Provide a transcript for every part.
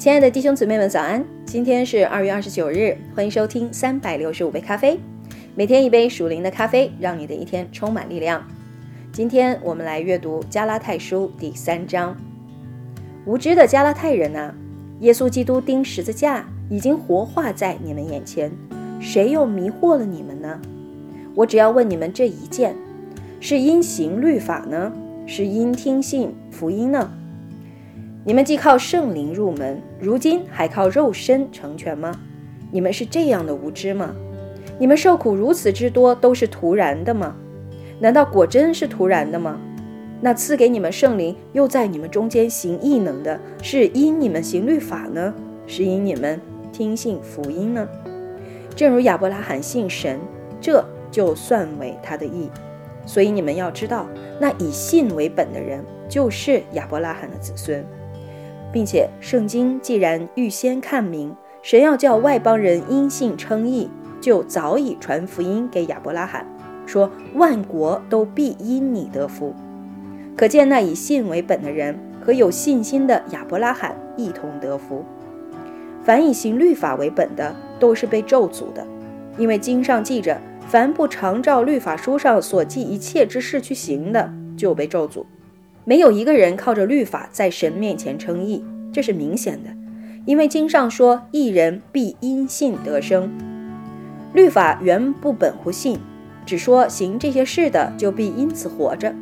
亲爱的弟兄姊妹们，早安！今天是二月二十九日，欢迎收听三百六十五杯咖啡，每天一杯属灵的咖啡，让你的一天充满力量。今天我们来阅读加拉太书第三章。无知的加拉太人啊，耶稣基督钉十字架已经活化在你们眼前，谁又迷惑了你们呢？我只要问你们这一件：是因行律法呢，是因听信福音呢？你们既靠圣灵入门，如今还靠肉身成全吗？你们是这样的无知吗？你们受苦如此之多，都是徒然的吗？难道果真是徒然的吗？那赐给你们圣灵，又在你们中间行异能的，是因你们行律法呢，是因你们听信福音呢？正如亚伯拉罕信神，这就算为他的义。所以你们要知道，那以信为本的人，就是亚伯拉罕的子孙。并且，圣经既然预先看明，神要叫外邦人因信称义，就早已传福音给亚伯拉罕，说万国都必因你得福。可见那以信为本的人和有信心的亚伯拉罕一同得福。凡以行律法为本的，都是被咒诅的，因为经上记着：凡不常照律法书上所记一切之事去行的，就被咒诅。没有一个人靠着律法在神面前称义，这是明显的，因为经上说：“一人必因信得生。”律法原不本乎信，只说行这些事的就必因此活着。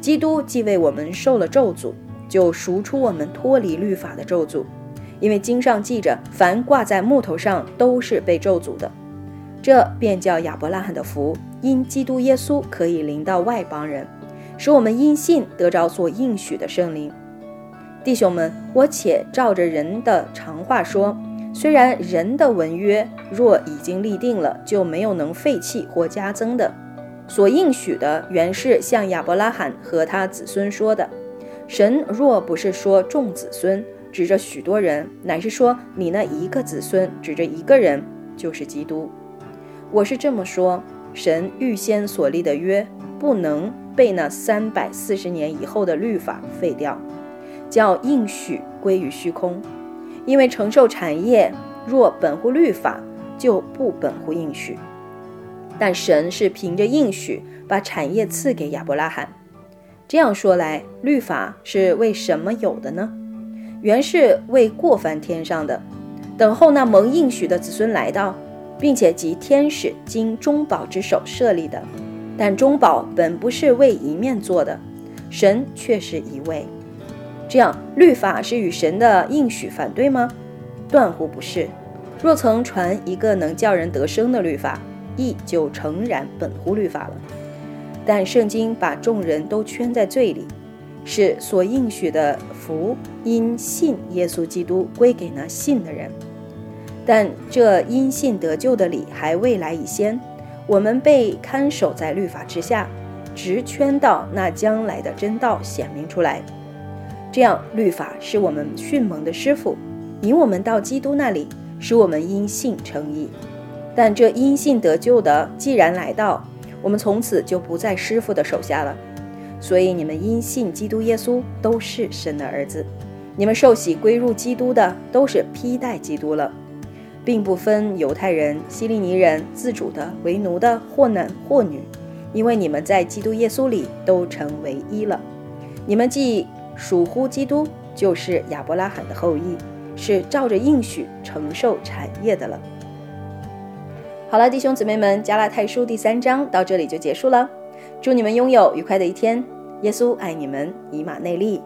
基督既为我们受了咒诅，就赎出我们脱离律法的咒诅，因为经上记着：“凡挂在木头上都是被咒诅的。”这便叫亚伯拉罕的福，因基督耶稣可以临到外邦人。使我们因信得着所应许的圣灵，弟兄们，我且照着人的常话说：虽然人的文约若已经立定了，就没有能废弃或加增的。所应许的原是向亚伯拉罕和他子孙说的。神若不是说众子孙，指着许多人，乃是说你那一个子孙，指着一个人，就是基督。我是这么说：神预先所立的约，不能。被那三百四十年以后的律法废掉，叫应许归于虚空。因为承受产业若本乎律法，就不本乎应许。但神是凭着应许把产业赐给亚伯拉罕。这样说来，律法是为什么有的呢？原是为过翻天上的，等候那蒙应许的子孙来到，并且及天使经中保之手设立的。但中保本不是为一面做的，神却是一位。这样，律法是与神的应许反对吗？断乎不是。若曾传一个能叫人得生的律法，亦就诚然本乎律法了。但圣经把众人都圈在罪里，是所应许的福因信耶稣基督归给那信的人。但这因信得救的理还未来以先。我们被看守在律法之下，直圈到那将来的真道显明出来。这样，律法是我们迅猛的师傅，引我们到基督那里，使我们因信称义。但这因信得救的，既然来到，我们从此就不在师傅的手下了。所以，你们因信基督耶稣都是神的儿子。你们受洗归入基督的，都是披戴基督了。并不分犹太人、希利尼人、自主的、为奴的，或男或女，因为你们在基督耶稣里都成为一了。你们既属乎基督，就是亚伯拉罕的后裔，是照着应许承受产业的了。好了，弟兄姊妹们，加拉太书第三章到这里就结束了。祝你们拥有愉快的一天。耶稣爱你们，以马内利。